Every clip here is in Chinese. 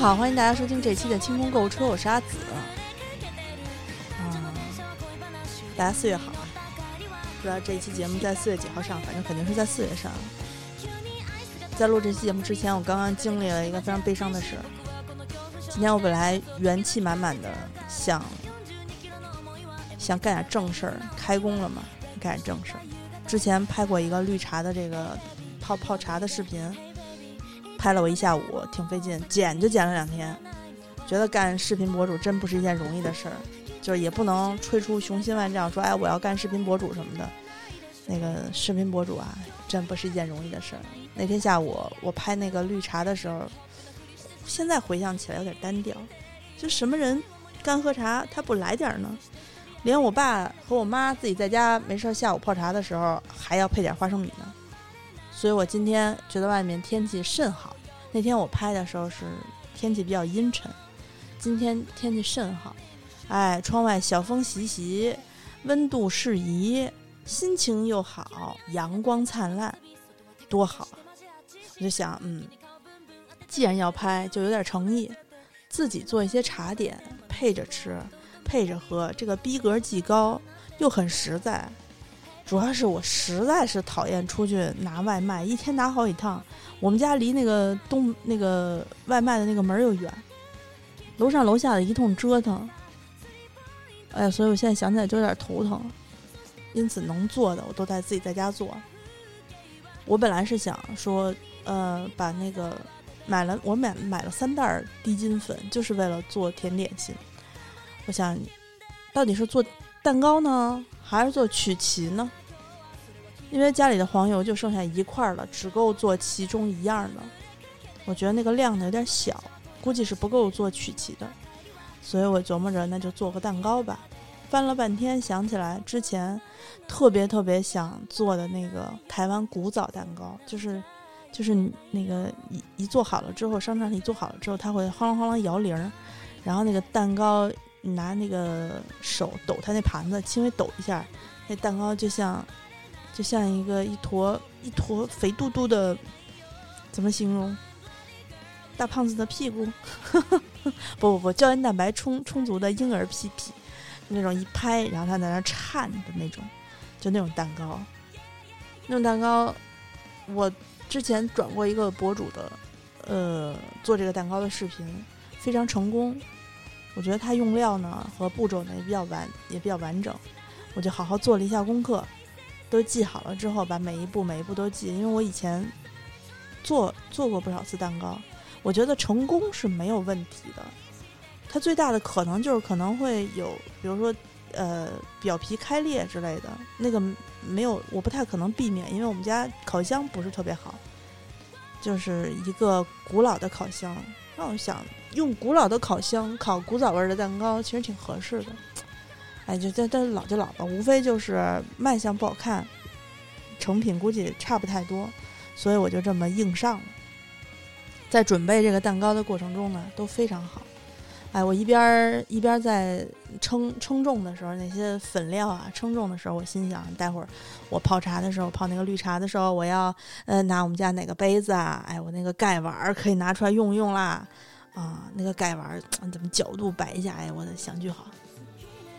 好，欢迎大家收听这期的清空购物车，我是阿紫。嗯，大家四月好啊！不知道这一期节目在四月几号上，反正肯定是在四月上。在录这期节目之前，我刚刚经历了一个非常悲伤的事。今天我本来元气满满的，想想干点正事儿，开工了嘛，干点正事儿。之前拍过一个绿茶的这个泡泡茶的视频。拍了我一下午，挺费劲，剪就剪了两天。觉得干视频博主真不是一件容易的事儿，就是也不能吹出雄心万丈，说哎我要干视频博主什么的。那个视频博主啊，真不是一件容易的事儿。那天下午我拍那个绿茶的时候，现在回想起来有点单调。就什么人干喝茶他不来点儿呢？连我爸和我妈自己在家没事下午泡茶的时候，还要配点花生米呢。所以我今天觉得外面天气甚好。那天我拍的时候是天气比较阴沉，今天天气甚好。哎，窗外小风习习，温度适宜，心情又好，阳光灿烂，多好啊！我就想，嗯，既然要拍，就有点诚意，自己做一些茶点，配着吃，配着喝，这个逼格既高，又很实在。主要是我实在是讨厌出去拿外卖，一天拿好几趟。我们家离那个东那个外卖的那个门又远，楼上楼下的一通折腾。哎呀，所以我现在想起来就有点头疼。因此能做的我都在自己在家做。我本来是想说，呃，把那个买了我买买了三袋低筋粉，就是为了做甜点心。我想，到底是做蛋糕呢，还是做曲奇呢？因为家里的黄油就剩下一块了，只够做其中一样的。我觉得那个量呢有点小，估计是不够做曲奇的，所以我琢磨着那就做个蛋糕吧。翻了半天，想起来之前特别特别想做的那个台湾古早蛋糕，就是就是那个一一做好了之后，商场里做好了之后，它会哗啷哗啷摇铃儿，然后那个蛋糕拿那个手抖它那盘子，轻微抖一下，那蛋糕就像。就像一个一坨一坨肥嘟嘟的，怎么形容？大胖子的屁股？不 不不，胶原蛋白充充足的婴儿屁屁，那种一拍，然后它在那颤的那种，就那种蛋糕。那种蛋糕，我之前转过一个博主的，呃，做这个蛋糕的视频，非常成功。我觉得他用料呢和步骤呢也比较完，也比较完整，我就好好做了一下功课。都记好了之后，把每一步每一步都记，因为我以前做做过不少次蛋糕，我觉得成功是没有问题的。它最大的可能就是可能会有，比如说呃表皮开裂之类的，那个没有，我不太可能避免，因为我们家烤箱不是特别好，就是一个古老的烤箱。那我想用古老的烤箱烤古早味的蛋糕，其实挺合适的。哎，就这这老就老吧，无非就是卖相不好看，成品估计差不太多，所以我就这么硬上了。在准备这个蛋糕的过程中呢，都非常好。哎，我一边一边在称称重的时候，那些粉料啊，称重的时候，我心想，待会儿我泡茶的时候，泡那个绿茶的时候，我要呃拿我们家哪个杯子啊？哎，我那个盖碗可以拿出来用用啦。啊，那个盖碗怎么角度摆一下？哎，我的想句好。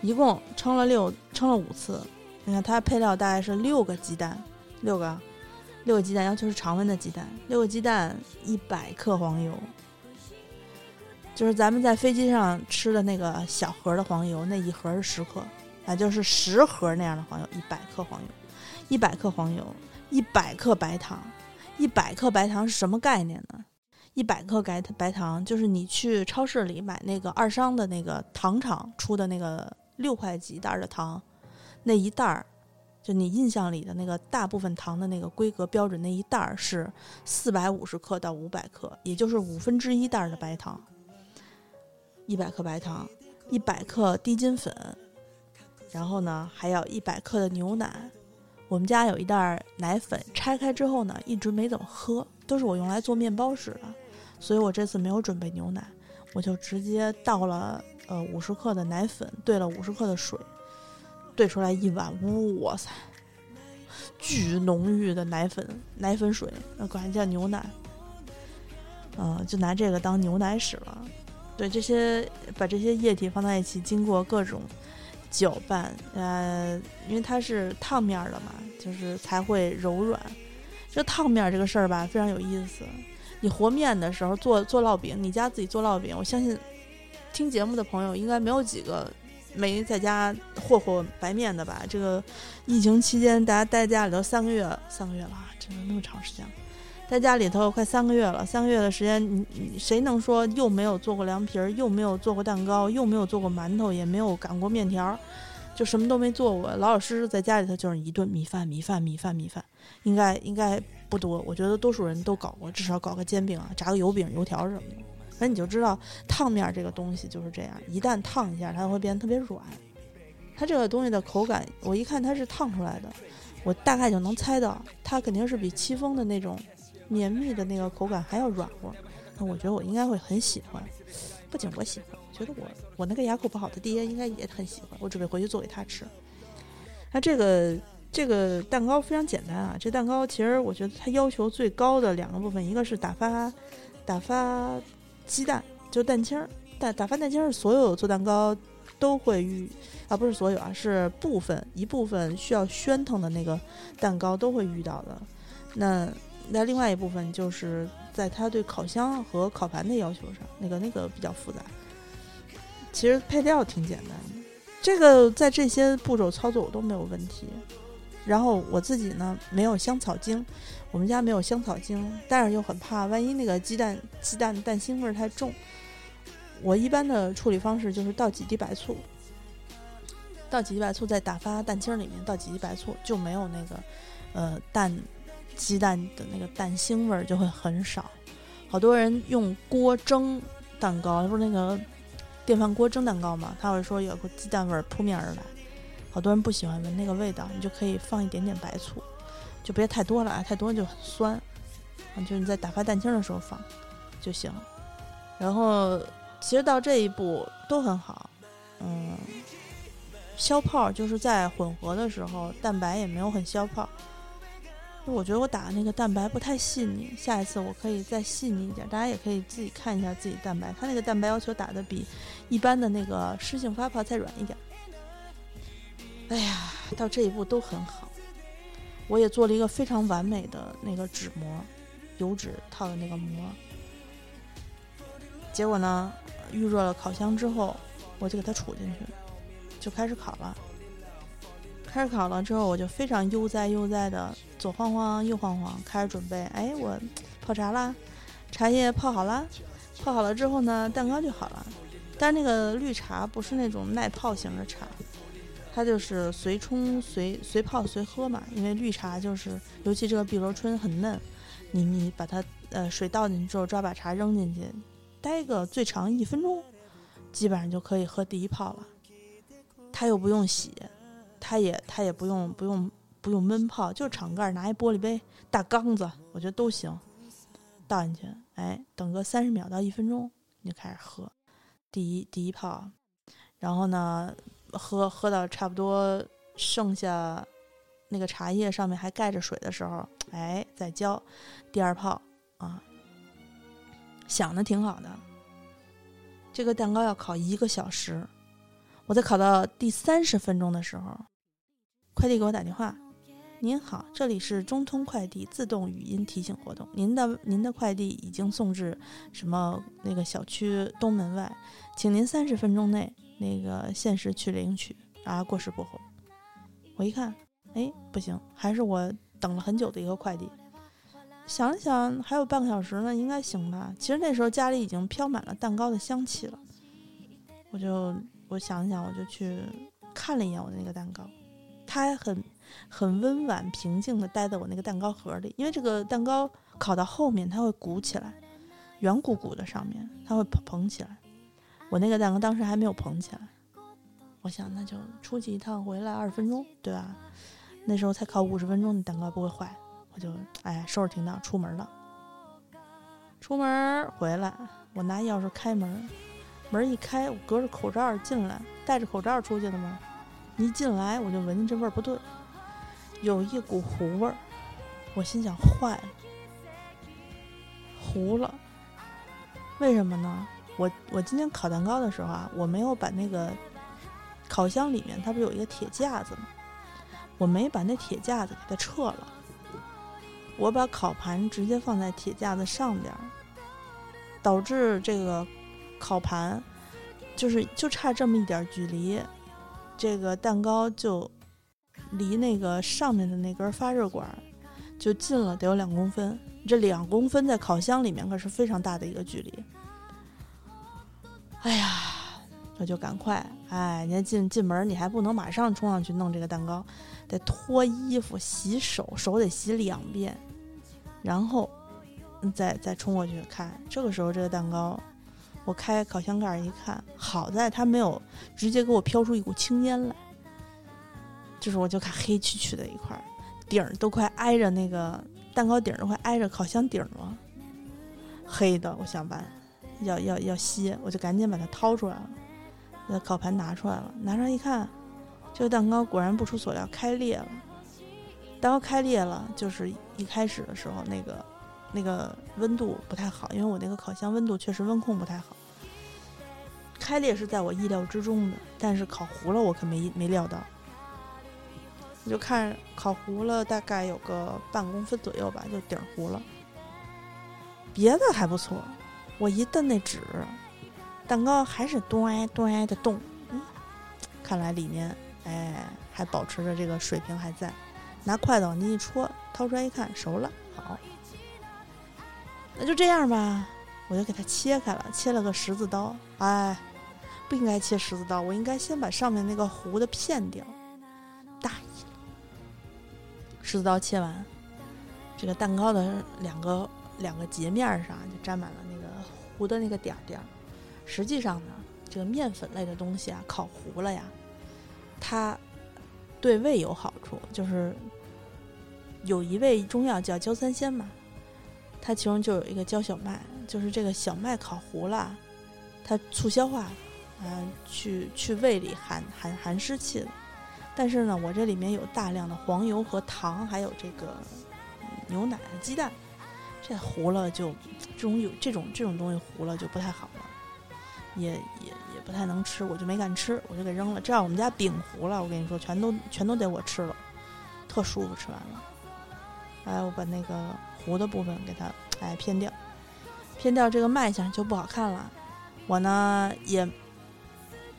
一共称了六，称了五次。你看它配料大概是六个鸡蛋，六个，六个鸡蛋，要求是常温的鸡蛋。六个鸡蛋，一百克黄油，就是咱们在飞机上吃的那个小盒的黄油，那一盒是十克，啊，就是十盒那样的黄油，一百克黄油，一百克黄油，一百克白糖，一百克白糖是什么概念呢？一百克白白糖就是你去超市里买那个二商的那个糖厂出的那个。六块几袋的糖，那一袋儿，就你印象里的那个大部分糖的那个规格标准，那一袋儿是四百五十克到五百克，也就是五分之一袋的白糖。一百克白糖，一百克低筋粉，然后呢还要一百克的牛奶。我们家有一袋奶粉，拆开之后呢一直没怎么喝，都是我用来做面包使的，所以我这次没有准备牛奶，我就直接倒了。呃，五十克的奶粉兑了五十克的水，兑出来一碗，哇塞，巨浓郁的奶粉奶粉水，那管它叫牛奶。嗯，就拿这个当牛奶使了。对，这些把这些液体放在一起，经过各种搅拌，呃，因为它是烫面的嘛，就是才会柔软。这烫面这个事儿吧，非常有意思。你和面的时候做做烙饼，你家自己做烙饼，我相信听节目的朋友应该没有几个没在家和和白面的吧？这个疫情期间，大家待家里头三个月，三个月了，真的那么长时间。在家里头快三个月了，三个月的时间，你你谁能说又没有做过凉皮儿，又没有做过蛋糕，又没有做过馒头，也没有擀过面条，就什么都没做过，老老实实在家里头就是一顿米饭，米饭，米饭，米饭，应该应该不多。我觉得多数人都搞过，至少搞个煎饼啊，炸个油饼、油条什么的。反正你就知道烫面这个东西就是这样，一旦烫一下，它会变得特别软。它这个东西的口感，我一看它是烫出来的，我大概就能猜到，它肯定是比戚风的那种。绵密的那个口感还要软和，那我觉得我应该会很喜欢。不仅我喜欢，觉得我我那个牙口不好的爹应该也很喜欢。我准备回去做给他吃。那这个这个蛋糕非常简单啊，这蛋糕其实我觉得它要求最高的两个部分，一个是打发打发鸡蛋，就蛋清儿。打打发蛋清儿，所有做蛋糕都会遇啊，不是所有啊，是部分一部分需要喧腾的那个蛋糕都会遇到的。那那另外一部分就是在它对烤箱和烤盘的要求上，那个那个比较复杂。其实配料挺简单的，这个在这些步骤操作我都没有问题。然后我自己呢没有香草精，我们家没有香草精，但是又很怕万一那个鸡蛋鸡蛋蛋腥味太重。我一般的处理方式就是倒几滴白醋，倒几滴白醋在打发蛋清里面倒几滴白醋，就没有那个呃蛋。鸡蛋的那个蛋腥味儿就会很少，好多人用锅蒸蛋糕，不是那个电饭锅蒸蛋糕嘛？他会说有个鸡蛋味儿扑面而来，好多人不喜欢闻那个味道，你就可以放一点点白醋，就别太多了啊，太多就很酸，啊，就是你在打发蛋清的时候放就行。然后其实到这一步都很好，嗯，消泡就是在混合的时候，蛋白也没有很消泡。我觉得我打的那个蛋白不太细腻，下一次我可以再细腻一点。大家也可以自己看一下自己蛋白，它那个蛋白要求打的比一般的那个湿性发泡再软一点。哎呀，到这一步都很好。我也做了一个非常完美的那个纸膜，油纸套的那个膜。结果呢，预热了烤箱之后，我就给它杵进去，就开始烤了。开始烤了之后，我就非常悠哉悠哉的左晃晃右晃晃，开始准备。哎，我泡茶啦，茶叶泡好了，泡好了之后呢，蛋糕就好了。但是那个绿茶不是那种耐泡型的茶，它就是随冲随随泡随喝嘛。因为绿茶就是，尤其这个碧螺春很嫩，你你把它呃水倒进去之后，抓把茶扔进去，待个最长一分钟，基本上就可以喝第一泡了。它又不用洗。它也它也不用不用不用闷泡，就是敞盖拿一玻璃杯大缸子，我觉得都行，倒进去，哎，等个三十秒到一分钟，你就开始喝，第一第一泡，然后呢，喝喝到差不多剩下那个茶叶上面还盖着水的时候，哎，再浇第二泡啊，想的挺好的，这个蛋糕要烤一个小时，我在烤到第三十分钟的时候。快递给我打电话，您好，这里是中通快递自动语音提醒活动，您的您的快递已经送至什么那个小区东门外，请您三十分钟内那个限时去领取啊，过时不候。我一看，哎，不行，还是我等了很久的一个快递。想了想，还有半个小时呢，应该行吧。其实那时候家里已经飘满了蛋糕的香气了，我就我想想，我就去看了一眼我的那个蛋糕。它很很温婉平静的待在我那个蛋糕盒里，因为这个蛋糕烤到后面它会鼓起来，圆鼓鼓的上面它会蓬蓬起来。我那个蛋糕当时还没有捧起来，我想那就出去一趟回来二十分钟，对吧？那时候才烤五十分钟，蛋糕不会坏。我就哎收拾停当出门了。出门回来，我拿钥匙开门，门一开，我隔着口罩进来，戴着口罩出去的吗？一进来我就闻见这味儿不对，有一股糊味儿，我心想坏了，糊了，为什么呢？我我今天烤蛋糕的时候啊，我没有把那个烤箱里面它不是有一个铁架子吗？我没把那铁架子给它撤了，我把烤盘直接放在铁架子上边，导致这个烤盘就是就差这么一点距离，这个蛋糕就离那个上面的那根发热管就近了得有两公分，这两公分在烤箱里面可是非常大的一个距离。哎呀，我就赶快，哎，你进进门，你还不能马上冲上去弄这个蛋糕，得脱衣服、洗手，手得洗两遍，然后再再冲过去看。这个时候，这个蛋糕，我开烤箱盖一看，好在它没有直接给我飘出一股青烟来，就是我就看黑黢黢的一块，顶儿都快挨着那个蛋糕顶儿都快挨着烤箱顶了，黑的，我想办。要要要吸，我就赶紧把它掏出来了，把烤盘拿出来了，拿出来一看，这个蛋糕果然不出所料开裂了。蛋糕开裂了，就是一开始的时候那个那个温度不太好，因为我那个烤箱温度确实温控不太好。开裂是在我意料之中的，但是烤糊了我可没没料到。我就看烤糊了，大概有个半公分左右吧，就底儿糊了，别的还不错。我一蹬那纸，蛋糕还是端端的动，嗯，看来里面哎还保持着这个水平还在。拿筷子往进一戳，掏出来一看，熟了，好，那就这样吧，我就给它切开了，切了个十字刀。哎，不应该切十字刀，我应该先把上面那个糊的片掉。大意了，十字刀切完，这个蛋糕的两个两个截面上就沾满了。糊的那个点儿点儿，实际上呢，这个面粉类的东西啊，烤糊了呀，它对胃有好处。就是有一味中药叫焦三仙嘛，它其中就有一个焦小麦，就是这个小麦烤糊了，它促消化，嗯，去去胃里含含含湿气的。但是呢，我这里面有大量的黄油和糖，还有这个牛奶、鸡蛋。这糊了就，这种有这种这种东西糊了就不太好了，也也也不太能吃，我就没敢吃，我就给扔了。这样我们家饼糊了，我跟你说，全都全都得我吃了，特舒服，吃完了。哎，我把那个糊的部分给它哎偏掉，偏掉这个卖相就不好看了。我呢也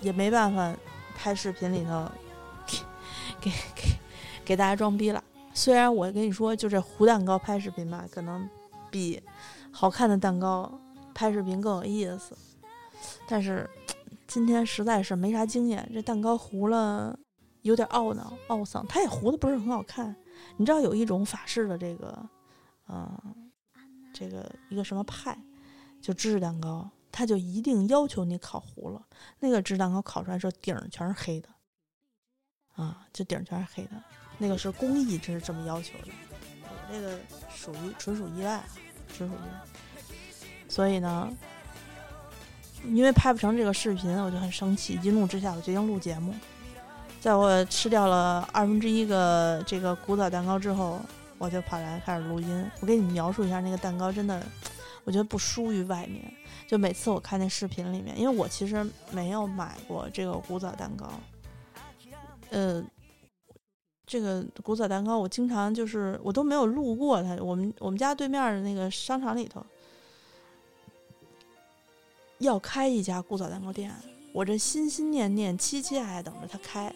也没办法拍视频里头给给给给大家装逼了。虽然我跟你说，就这糊蛋糕拍视频吧，可能。比好看的蛋糕拍视频更有意思，但是今天实在是没啥经验，这蛋糕糊了有点懊恼懊丧，它也糊的不是很好看。你知道有一种法式的这个，嗯，这个一个什么派，就芝士蛋糕，它就一定要求你烤糊了。那个芝士蛋糕烤出来时候顶全是黑的，啊，就顶全是黑的，那个是工艺，这是这么要求的。我这个属于纯属意外啊。纯属意外，所以呢，因为拍不成这个视频，我就很生气。一怒之下，我决定录节目。在我吃掉了二分之一个这个古早蛋糕之后，我就跑来开始录音。我给你们描述一下那个蛋糕，真的，我觉得不输于外面。就每次我看那视频里面，因为我其实没有买过这个古早蛋糕，呃。这个古早蛋糕，我经常就是我都没有路过它。我们我们家对面的那个商场里头要开一家古早蛋糕店，我这心心念念、期期还等着它开。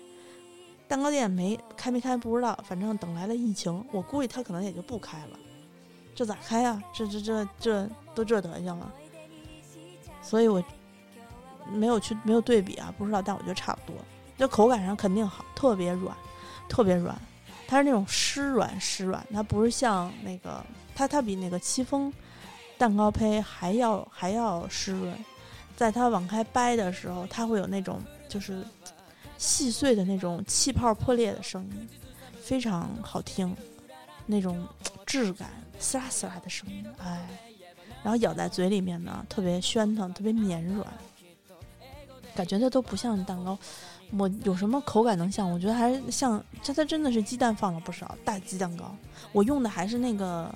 蛋糕店没开没开不知道，反正等来了疫情，我估计它可能也就不开了。这咋开啊？这这这这都这德行了，所以我没有去没有对比啊，不知道，但我觉得差不多。这口感上肯定好，特别软。特别软，它是那种湿软湿软，它不是像那个它它比那个戚风蛋糕胚还要还要湿润，在它往开掰的时候，它会有那种就是细碎的那种气泡破裂的声音，非常好听，那种质感撕拉撕拉的声音，哎，然后咬在嘴里面呢，特别暄腾，特别绵软，感觉它都不像蛋糕。我有什么口感能像？我觉得还是像，它它真的是鸡蛋放了不少，大鸡蛋糕。我用的还是那个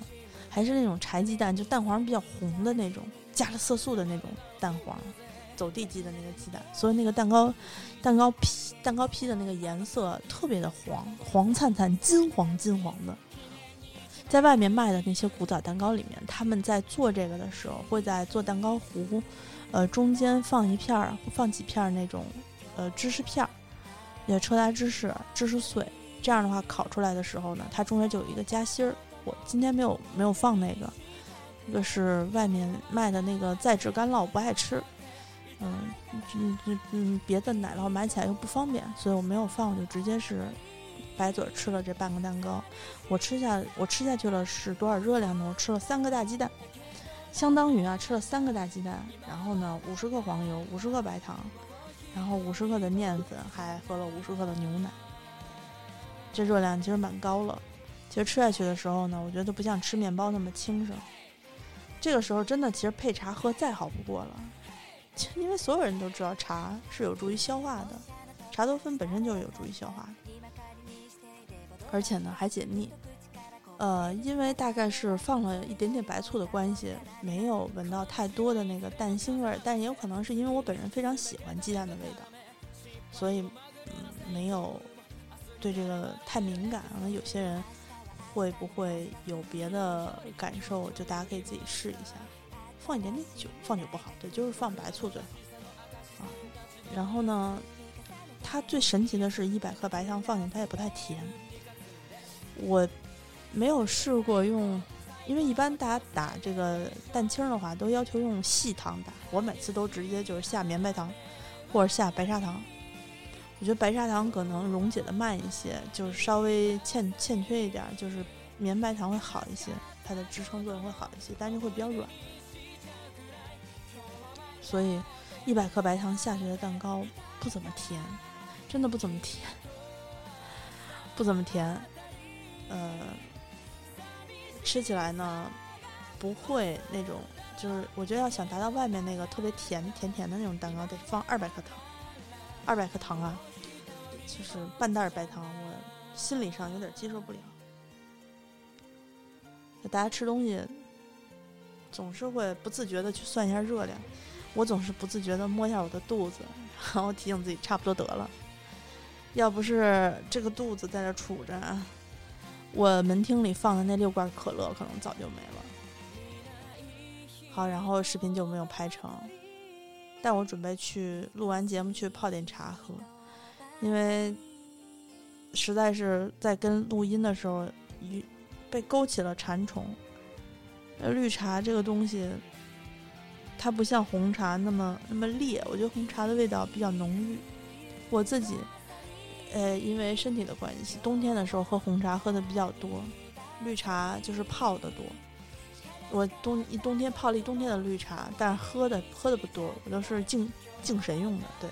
还是那种柴鸡蛋，就蛋黄比较红的那种，加了色素的那种蛋黄，走地鸡的那个鸡蛋，所以那个蛋糕，蛋糕坯蛋糕坯的那个颜色特别的黄，黄灿灿、金黄金黄的。在外面卖的那些古早蛋糕里面，他们在做这个的时候，会在做蛋糕糊，呃，中间放一片儿，放几片儿那种，呃，芝士片儿，也车达芝士、芝士碎。这样的话，烤出来的时候呢，它中间就有一个夹心儿。我今天没有没有放那个，一个是外面卖的那个再制干酪，不爱吃。嗯嗯嗯嗯，别的奶酪买起来又不方便，所以我没有放，我就直接是白嘴吃了这半个蛋糕。我吃下我吃下去了是多少热量呢？我吃了三个大鸡蛋，相当于啊吃了三个大鸡蛋，然后呢五十克黄油，五十克白糖，然后五十克的面粉，还喝了五十克的牛奶。这热量其实蛮高了。其实吃下去的时候呢，我觉得都不像吃面包那么轻省。这个时候真的，其实配茶喝再好不过了，因为所有人都知道茶是有助于消化的，茶多酚本身就是有助于消化的，而且呢还解腻。呃，因为大概是放了一点点白醋的关系，没有闻到太多的那个蛋腥味儿，但也有可能是因为我本人非常喜欢鸡蛋的味道，所以嗯没有对这个太敏感。可能有些人。会不会有别的感受？就大家可以自己试一下，放一点点酒，放酒不好，对，就是放白醋最好啊。然后呢，它最神奇的是一百克白糖放进它也不太甜。我没有试过用，因为一般大家打这个蛋清的话，都要求用细糖打，我每次都直接就是下绵白糖或者下白砂糖。我觉得白砂糖可能溶解的慢一些，就是稍微欠欠缺一点，就是绵白糖会好一些，它的支撑作用会好一些，但是会比较软。所以一百克白糖下去的蛋糕不怎么甜，真的不怎么甜，不怎么甜。呃，吃起来呢不会那种，就是我觉得要想达到外面那个特别甜甜甜的那种蛋糕，得放二百克糖，二百克糖啊。就是半袋白糖，我心理上有点接受不了。大家吃东西总是会不自觉的去算一下热量，我总是不自觉的摸一下我的肚子，然后提醒自己差不多得了。要不是这个肚子在这杵着，我门厅里放的那六罐可乐可能早就没了。好，然后视频就没有拍成，但我准备去录完节目去泡点茶喝。因为实在是在跟录音的时候，一被勾起了馋虫。绿茶这个东西，它不像红茶那么那么烈，我觉得红茶的味道比较浓郁。我自己，呃，因为身体的关系，冬天的时候喝红茶喝的比较多，绿茶就是泡的多。我冬一冬天泡了一冬天的绿茶，但是喝的喝的不多，我都是敬敬神用的，对。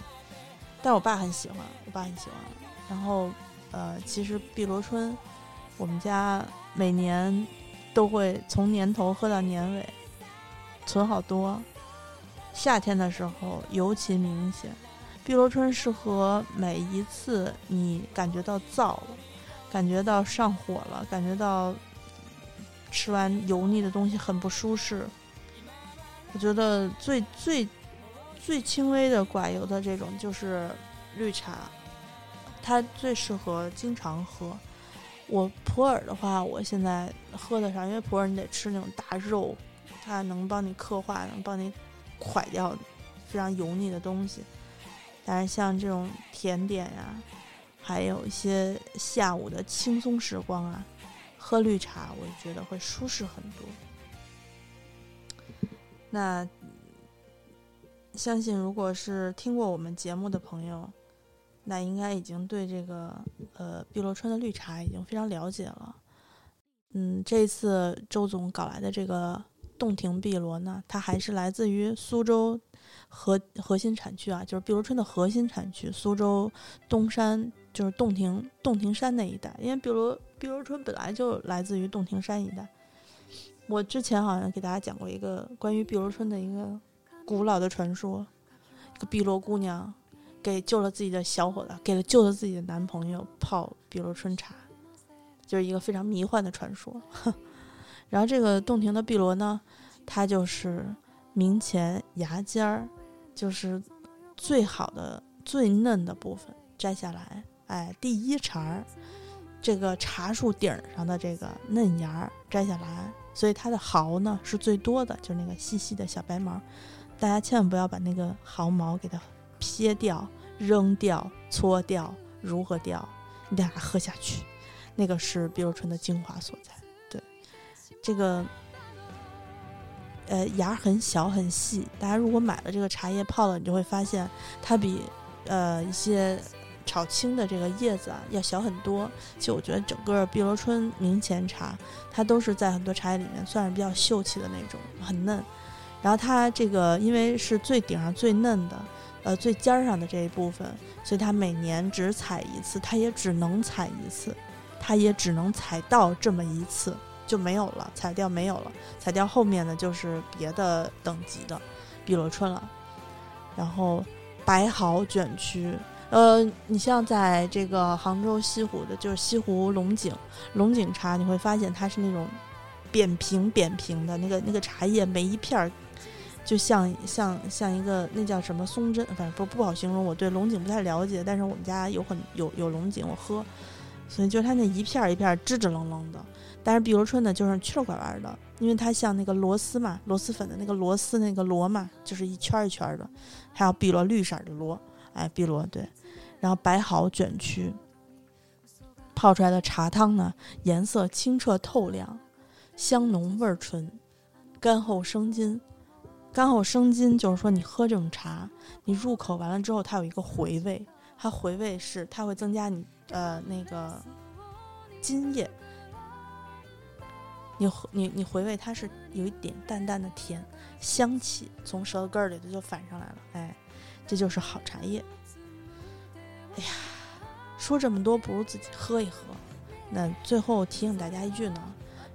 但我爸很喜欢，我爸很喜欢。然后，呃，其实碧螺春，我们家每年都会从年头喝到年尾，存好多。夏天的时候尤其明显，碧螺春适合每一次你感觉到燥了，感觉到上火了，感觉到吃完油腻的东西很不舒适。我觉得最最。最轻微的寡油的这种就是绿茶，它最适合经常喝。我普洱的话，我现在喝的少，因为普洱你得吃那种大肉，它能帮你刻画，能帮你蒯掉非常油腻的东西。但是像这种甜点呀，还有一些下午的轻松时光啊，喝绿茶我觉得会舒适很多。那。相信如果是听过我们节目的朋友，那应该已经对这个呃碧螺春的绿茶已经非常了解了。嗯，这次周总搞来的这个洞庭碧螺呢，它还是来自于苏州核核心产区啊，就是碧螺春的核心产区苏州东山，就是洞庭洞庭山那一带。因为碧螺碧螺春本来就来自于洞庭山一带。我之前好像给大家讲过一个关于碧螺春的一个。古老的传说，一个碧螺姑娘给救了自己的小伙子，给了救了自己的男朋友泡碧螺春茶，就是一个非常迷幻的传说。然后这个洞庭的碧螺呢，它就是明前芽尖儿，就是最好的、最嫩的部分摘下来，哎，第一茬儿，这个茶树顶上的这个嫩芽儿摘下来，所以它的毫呢是最多的，就是那个细细的小白毛。大家千万不要把那个毫毛给它撇掉、扔掉、搓掉，如何掉？你得把它喝下去，那个是碧螺春的精华所在。对这个，呃，芽很小很细。大家如果买了这个茶叶泡了，你就会发现它比呃一些炒青的这个叶子啊要小很多。其实我觉得整个碧螺春明前茶，它都是在很多茶叶里面算是比较秀气的那种，很嫩。然后它这个因为是最顶上最嫩的，呃最尖儿上的这一部分，所以它每年只采一次，它也只能采一次，它也只能采到这么一次。就没有了，采掉没有了，采掉后面的就是别的等级的碧螺春了。然后白毫卷曲，呃，你像在这个杭州西湖的，就是西湖龙井龙井茶，你会发现它是那种扁平扁平的那个那个茶叶，每一片儿就像像像一个那叫什么松针，反正不不好形容。我对龙井不太了解，但是我们家有很有有龙井，我喝，所以就是它那一片一片支支棱棱的。但是碧螺春呢，就是曲了拐弯的，因为它像那个螺丝嘛，螺蛳粉的那个螺丝那个螺嘛，就是一圈一圈的。还有碧螺绿色的螺，哎，碧螺对。然后白毫卷曲，泡出来的茶汤呢，颜色清澈透亮，香浓味纯，甘厚生津。甘厚生津就是说，你喝这种茶，你入口完了之后，它有一个回味，它回味是它会增加你呃那个金叶。你你你回味，它是有一点淡淡的甜香气，从舌头根儿里头就反上来了。哎，这就是好茶叶。哎呀，说这么多，不如自己喝一喝。那最后提醒大家一句呢，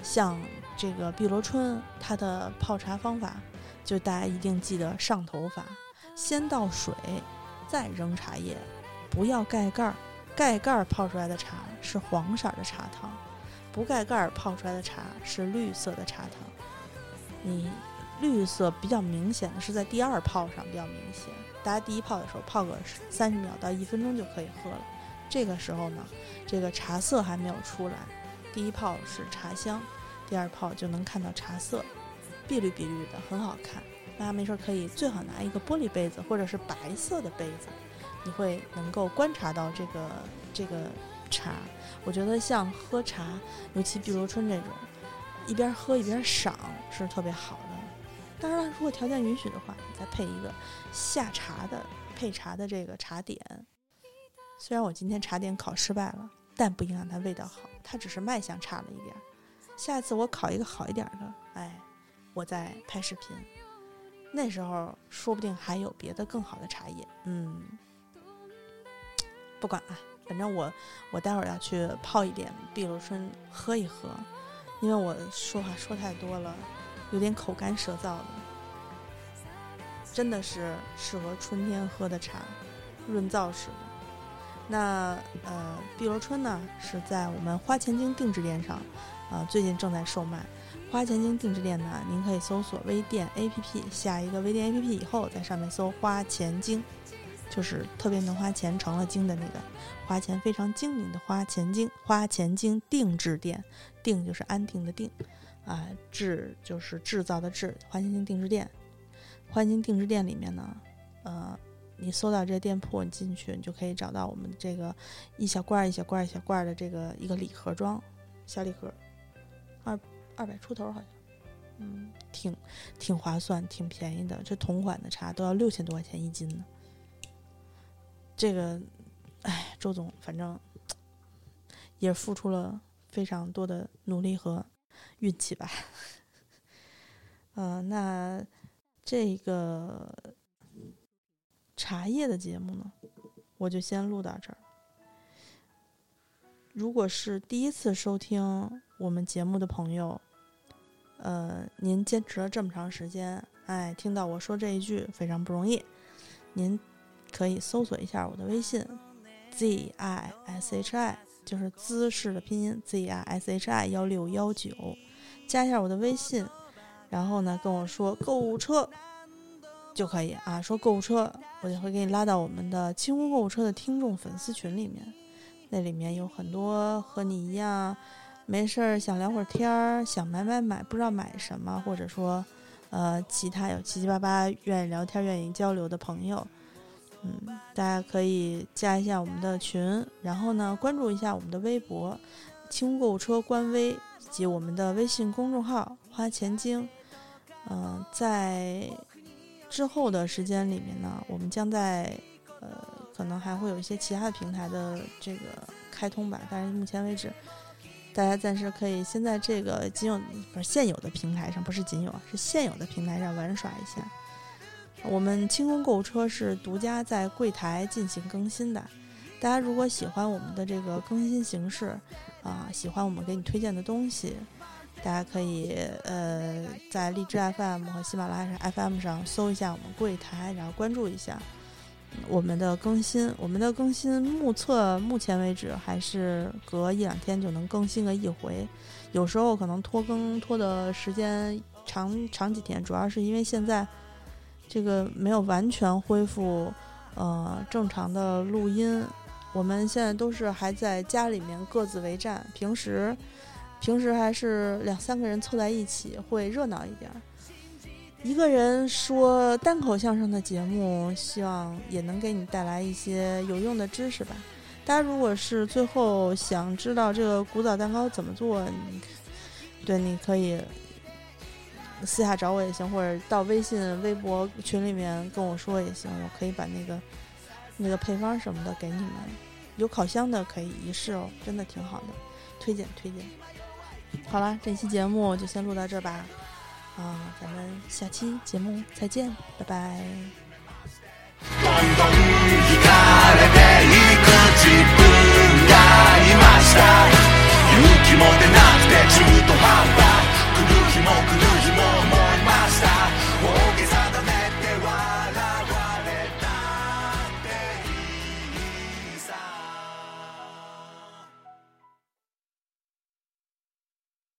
像这个碧螺春，它的泡茶方法，就大家一定记得上头法：先倒水，再扔茶叶，不要盖盖儿。盖盖儿泡出来的茶是黄色的茶汤。不盖盖儿泡出来的茶是绿色的茶汤，你绿色比较明显的是在第二泡上比较明显。大家第一泡的时候泡个三十秒到一分钟就可以喝了，这个时候呢，这个茶色还没有出来。第一泡是茶香，第二泡就能看到茶色，碧绿碧绿的，很好看。大家没事可以最好拿一个玻璃杯子或者是白色的杯子，你会能够观察到这个这个茶。我觉得像喝茶，尤其碧螺春这种，一边喝一边赏是特别好的。当然了，如果条件允许的话，再配一个下茶的配茶的这个茶点。虽然我今天茶点考失败了，但不影响它味道好，它只是卖相差了一点。下次我考一个好一点的，哎，我再拍视频，那时候说不定还有别的更好的茶叶。嗯，不管了。反正我，我待会儿要去泡一点碧螺春喝一喝，因为我说话说太多了，有点口干舌燥的，真的是适合春天喝的茶，润燥式的。那呃，碧螺春呢是在我们花钱精定制店上，啊，最近正在售卖。花钱精定制店呢，您可以搜索微店 APP，下一个微店 APP 以后，在上面搜花钱精。就是特别能花钱成了精的那个，花钱非常精明的花钱精，花钱精定制店，定就是安定的定，啊，制就是制造的制，花钱精定制店，花钱精定制店里面呢，呃，你搜到这店铺，你进去你就可以找到我们这个一小罐一小罐一小罐的这个一个礼盒装小礼盒，二二百出头好像，嗯，挺挺划算，挺便宜的，这同款的茶都要六千多块钱一斤呢。这个，哎，周总，反正也付出了非常多的努力和运气吧。嗯，那这个茶叶的节目呢，我就先录到这儿。如果是第一次收听我们节目的朋友，呃，您坚持了这么长时间，哎，听到我说这一句非常不容易，您。可以搜索一下我的微信，z i s h i，就是姿势的拼音 z i s h i 幺六幺九，加一下我的微信，然后呢跟我说购物车就可以啊，说购物车，我就会给你拉到我们的清空购物车的听众粉丝群里面，那里面有很多和你一样没事儿想聊会儿天儿，想买买买不知道买什么，或者说呃其他有七七八八愿意聊天、愿意交流的朋友。嗯，大家可以加一下我们的群，然后呢，关注一下我们的微博“清购物车”官微以及我们的微信公众号“花钱精”。嗯，在之后的时间里面呢，我们将在呃，可能还会有一些其他的平台的这个开通吧。但是目前为止，大家暂时可以先在这个仅有不是现有的平台上，不是仅有啊，是现有的平台上玩耍一下。我们清空购物车是独家在柜台进行更新的，大家如果喜欢我们的这个更新形式，啊，喜欢我们给你推荐的东西，大家可以呃在荔枝 FM 和喜马拉雅 FM 上搜一下我们柜台，然后关注一下我们的更新。我们的更新目测目前为止还是隔一两天就能更新个一回，有时候可能拖更拖的时间长长几天，主要是因为现在。这个没有完全恢复，呃，正常的录音。我们现在都是还在家里面各自为战。平时，平时还是两三个人凑在一起会热闹一点。一个人说单口相声的节目，希望也能给你带来一些有用的知识吧。大家如果是最后想知道这个古早蛋糕怎么做，对，你可以。私下找我也行，或者到微信、微博群里面跟我说也行，我可以把那个那个配方什么的给你们，有烤箱的可以一试哦，真的挺好的，推荐推荐。好了，这期节目就先录到这吧。啊，咱们下期节目再见，拜拜。